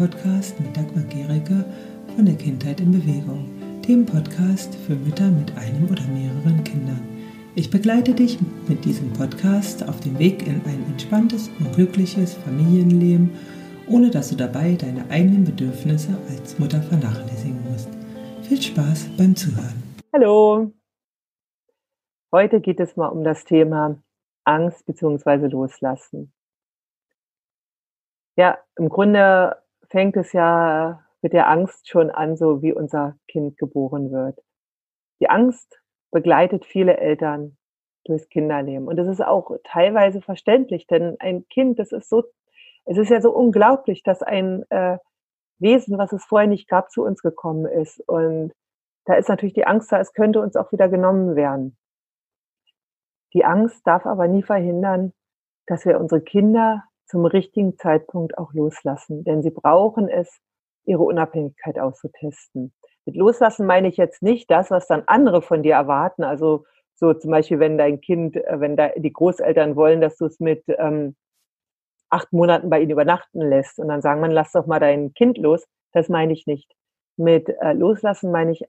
Podcast mit Dagmar Gericke von der Kindheit in Bewegung, dem Podcast für Mütter mit einem oder mehreren Kindern. Ich begleite dich mit diesem Podcast auf dem Weg in ein entspanntes und glückliches Familienleben, ohne dass du dabei deine eigenen Bedürfnisse als Mutter vernachlässigen musst. Viel Spaß beim Zuhören. Hallo. Heute geht es mal um das Thema Angst bzw. Loslassen. Ja, im Grunde fängt es ja mit der Angst schon an, so wie unser Kind geboren wird. Die Angst begleitet viele Eltern durchs Kinderleben. Und das ist auch teilweise verständlich, denn ein Kind, das ist so, es ist ja so unglaublich, dass ein äh, Wesen, was es vorher nicht gab, zu uns gekommen ist. Und da ist natürlich die Angst da, es könnte uns auch wieder genommen werden. Die Angst darf aber nie verhindern, dass wir unsere Kinder zum richtigen Zeitpunkt auch loslassen, denn sie brauchen es, ihre Unabhängigkeit auszutesten. Mit loslassen meine ich jetzt nicht das, was dann andere von dir erwarten. Also so zum Beispiel, wenn dein Kind, äh, wenn da die Großeltern wollen, dass du es mit ähm, acht Monaten bei ihnen übernachten lässt und dann sagen man, lass doch mal dein Kind los. Das meine ich nicht. Mit äh, loslassen meine ich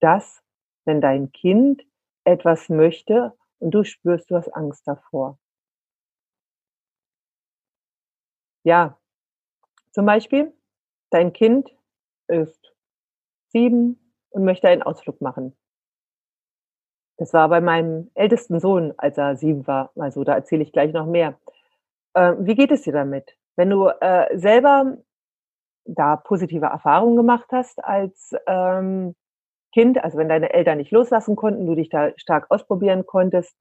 das, wenn dein Kind etwas möchte und du spürst, du hast Angst davor. Ja, zum Beispiel, dein Kind ist sieben und möchte einen Ausflug machen. Das war bei meinem ältesten Sohn, als er sieben war. Also da erzähle ich gleich noch mehr. Äh, wie geht es dir damit? Wenn du äh, selber da positive Erfahrungen gemacht hast als ähm, Kind, also wenn deine Eltern nicht loslassen konnten, du dich da stark ausprobieren konntest,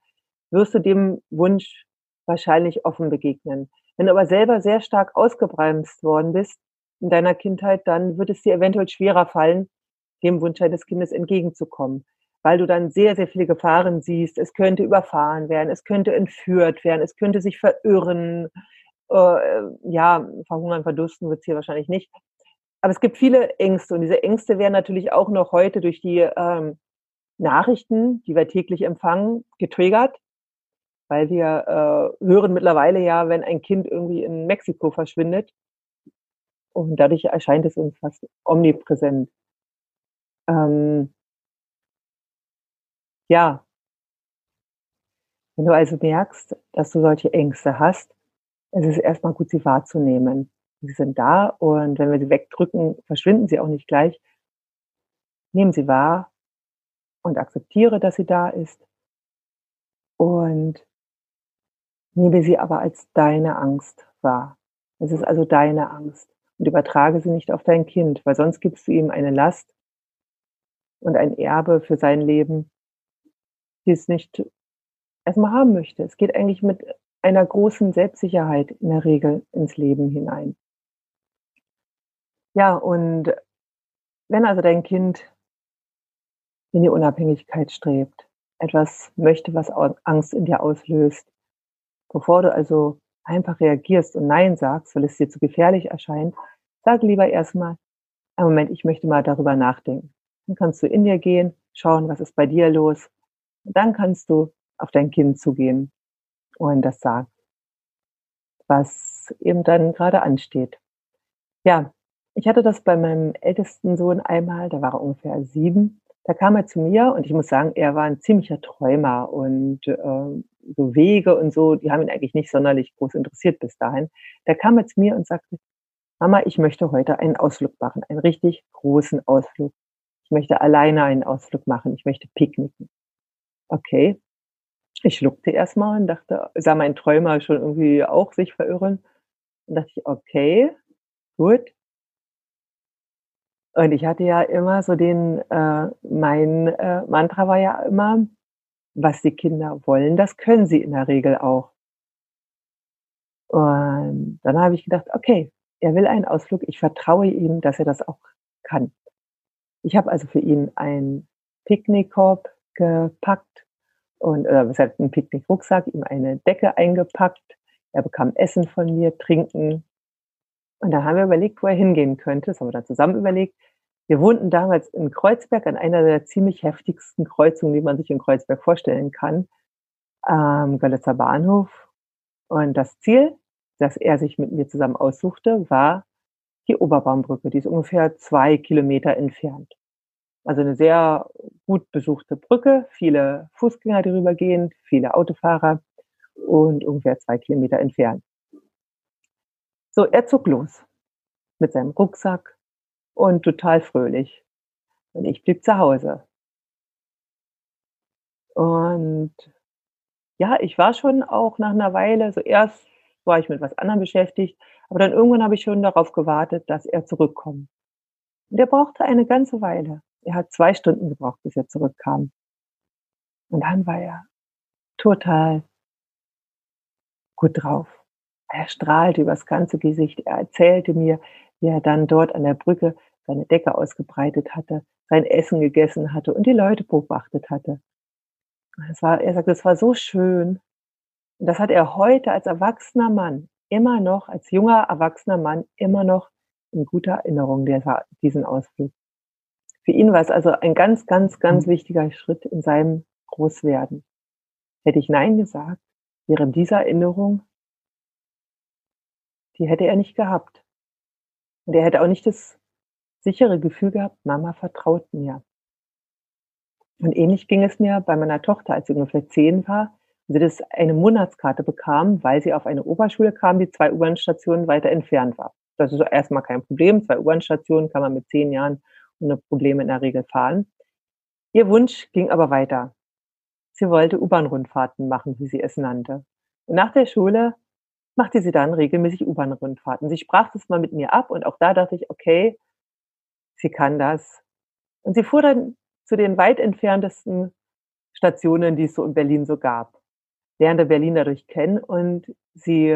wirst du dem Wunsch wahrscheinlich offen begegnen. Wenn du aber selber sehr stark ausgebremst worden bist in deiner Kindheit, dann wird es dir eventuell schwerer fallen, dem Wunsch deines Kindes entgegenzukommen, weil du dann sehr, sehr viele Gefahren siehst. Es könnte überfahren werden, es könnte entführt werden, es könnte sich verirren. Äh, ja, verhungern, verdursten wird es hier wahrscheinlich nicht. Aber es gibt viele Ängste und diese Ängste werden natürlich auch noch heute durch die ähm, Nachrichten, die wir täglich empfangen, getriggert weil wir äh, hören mittlerweile ja, wenn ein Kind irgendwie in Mexiko verschwindet. Und dadurch erscheint es uns fast omnipräsent. Ähm, ja, wenn du also merkst, dass du solche Ängste hast, es ist erstmal gut, sie wahrzunehmen. Sie sind da und wenn wir sie wegdrücken, verschwinden sie auch nicht gleich. Nehmen sie wahr und akzeptiere, dass sie da ist. Und Nehme sie aber als deine Angst wahr. Es ist also deine Angst und übertrage sie nicht auf dein Kind, weil sonst gibst du ihm eine Last und ein Erbe für sein Leben, die es nicht erstmal haben möchte. Es geht eigentlich mit einer großen Selbstsicherheit in der Regel ins Leben hinein. Ja, und wenn also dein Kind in die Unabhängigkeit strebt, etwas möchte, was Angst in dir auslöst, Bevor du also einfach reagierst und Nein sagst, weil es dir zu gefährlich erscheint, sag lieber erstmal, einen Moment, ich möchte mal darüber nachdenken. Dann kannst du in dir gehen, schauen, was ist bei dir los. Und dann kannst du auf dein Kind zugehen und das sagen, was eben dann gerade ansteht. Ja, ich hatte das bei meinem ältesten Sohn einmal, da war er ungefähr sieben. Da kam er zu mir und ich muss sagen, er war ein ziemlicher Träumer und äh, so Wege und so, die haben ihn eigentlich nicht sonderlich groß interessiert bis dahin. Da kam er zu mir und sagte, Mama, ich möchte heute einen Ausflug machen, einen richtig großen Ausflug. Ich möchte alleine einen Ausflug machen, ich möchte picknicken. Okay. Ich schluckte erstmal und dachte, sah mein Träumer schon irgendwie auch sich verirren. Und dachte ich, okay, gut. Und ich hatte ja immer so den, äh, mein äh, Mantra war ja immer, was die Kinder wollen, das können sie in der Regel auch. Und dann habe ich gedacht, okay, er will einen Ausflug, ich vertraue ihm, dass er das auch kann. Ich habe also für ihn einen Picknickkorb gepackt und äh, was heißt ein Picknickrucksack, ihm eine Decke eingepackt. Er bekam Essen von mir, Trinken. Und dann haben wir überlegt, wo er hingehen könnte. Das haben wir dann zusammen überlegt. Wir wohnten damals in Kreuzberg an einer der ziemlich heftigsten Kreuzungen, die man sich in Kreuzberg vorstellen kann, am Görlitzer Bahnhof. Und das Ziel, das er sich mit mir zusammen aussuchte, war die Oberbaumbrücke, die ist ungefähr zwei Kilometer entfernt. Also eine sehr gut besuchte Brücke, viele Fußgänger, die rübergehen, viele Autofahrer und ungefähr zwei Kilometer entfernt. So, er zog los mit seinem Rucksack und total fröhlich. Und ich blieb zu Hause. Und ja, ich war schon auch nach einer Weile, so erst war ich mit was anderem beschäftigt, aber dann irgendwann habe ich schon darauf gewartet, dass er zurückkommt. Und er brauchte eine ganze Weile. Er hat zwei Stunden gebraucht, bis er zurückkam. Und dann war er total gut drauf. Er strahlte übers ganze Gesicht. Er erzählte mir, wie er dann dort an der Brücke seine Decke ausgebreitet hatte, sein Essen gegessen hatte und die Leute beobachtet hatte. Es war, er sagt, es war so schön. Und das hat er heute als erwachsener Mann immer noch, als junger erwachsener Mann immer noch in guter Erinnerung, dieser, diesen Ausflug. Für ihn war es also ein ganz, ganz, ganz mhm. wichtiger Schritt in seinem Großwerden. Hätte ich Nein gesagt, wäre diese Erinnerung, die hätte er nicht gehabt. Und er hätte auch nicht das sichere Gefühl gehabt, Mama vertraut mir. Und ähnlich ging es mir bei meiner Tochter, als sie ungefähr zehn war, und sie das eine Monatskarte bekam, weil sie auf eine Oberschule kam, die zwei U-Bahn-Stationen weiter entfernt war. Das ist erstmal kein Problem. Zwei U-Bahn-Stationen kann man mit zehn Jahren ohne Probleme in der Regel fahren. Ihr Wunsch ging aber weiter. Sie wollte U-Bahn-Rundfahrten machen, wie sie es nannte. Und nach der Schule machte sie dann regelmäßig U-Bahn-Rundfahrten. Sie sprach das mal mit mir ab und auch da dachte ich, okay, sie kann das. Und sie fuhr dann zu den weit entferntesten Stationen, die es so in Berlin so gab. Lernte Berlin dadurch kennen und sie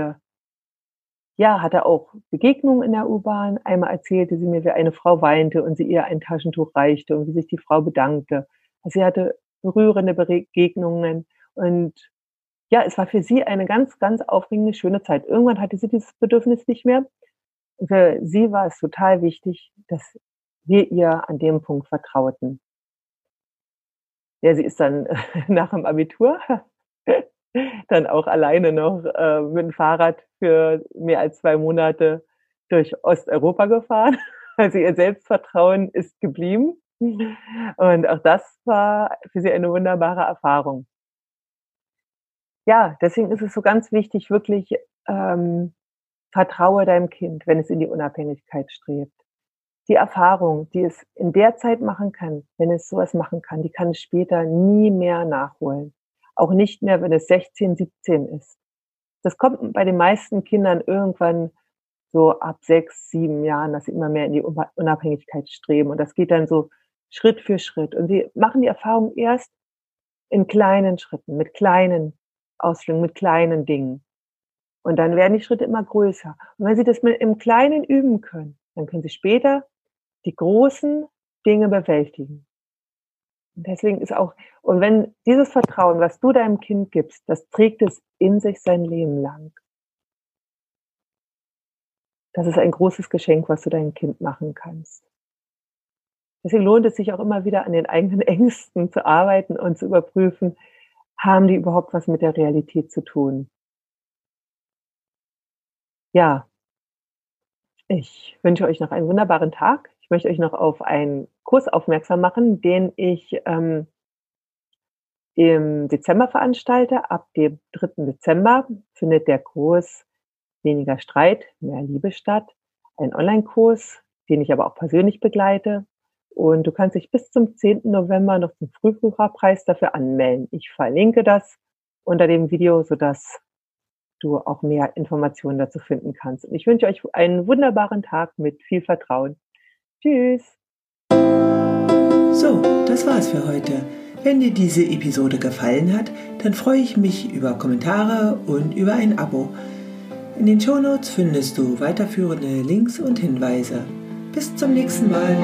ja, hatte auch Begegnungen in der U-Bahn. Einmal erzählte sie mir, wie eine Frau weinte und sie ihr ein Taschentuch reichte und wie sich die Frau bedankte. Also sie hatte berührende Begegnungen und ja, es war für sie eine ganz, ganz aufregende, schöne Zeit. Irgendwann hatte sie dieses Bedürfnis nicht mehr. Für sie war es total wichtig, dass wir ihr an dem Punkt vertrauten. Ja, sie ist dann nach dem Abitur dann auch alleine noch äh, mit dem Fahrrad für mehr als zwei Monate durch Osteuropa gefahren. Also ihr Selbstvertrauen ist geblieben. Und auch das war für sie eine wunderbare Erfahrung. Ja, deswegen ist es so ganz wichtig, wirklich ähm, vertraue deinem Kind, wenn es in die Unabhängigkeit strebt die Erfahrung, die es in der Zeit machen kann, wenn es sowas machen kann, die kann es später nie mehr nachholen. Auch nicht mehr, wenn es 16, 17 ist. Das kommt bei den meisten Kindern irgendwann so ab sechs, sieben Jahren, dass sie immer mehr in die Unabhängigkeit streben. Und das geht dann so Schritt für Schritt. Und sie machen die Erfahrung erst in kleinen Schritten, mit kleinen Ausflügen, mit kleinen Dingen. Und dann werden die Schritte immer größer. Und wenn sie das im Kleinen üben können, dann können sie später die großen Dinge bewältigen. Und deswegen ist auch, und wenn dieses Vertrauen, was du deinem Kind gibst, das trägt es in sich sein Leben lang. Das ist ein großes Geschenk, was du deinem Kind machen kannst. Deswegen lohnt es sich auch immer wieder an den eigenen Ängsten zu arbeiten und zu überprüfen, haben die überhaupt was mit der Realität zu tun? Ja, ich wünsche euch noch einen wunderbaren Tag. Ich möchte euch noch auf einen Kurs aufmerksam machen, den ich ähm, im Dezember veranstalte. Ab dem 3. Dezember findet der Kurs Weniger Streit, mehr Liebe statt. Ein Online-Kurs, den ich aber auch persönlich begleite. Und du kannst dich bis zum 10. November noch zum Frühbucherpreis dafür anmelden. Ich verlinke das unter dem Video, sodass du auch mehr Informationen dazu finden kannst. Und ich wünsche euch einen wunderbaren Tag mit viel Vertrauen. Tschüss. So, das war's für heute. Wenn dir diese Episode gefallen hat, dann freue ich mich über Kommentare und über ein Abo. In den Shownotes findest du weiterführende Links und Hinweise. Bis zum nächsten Mal.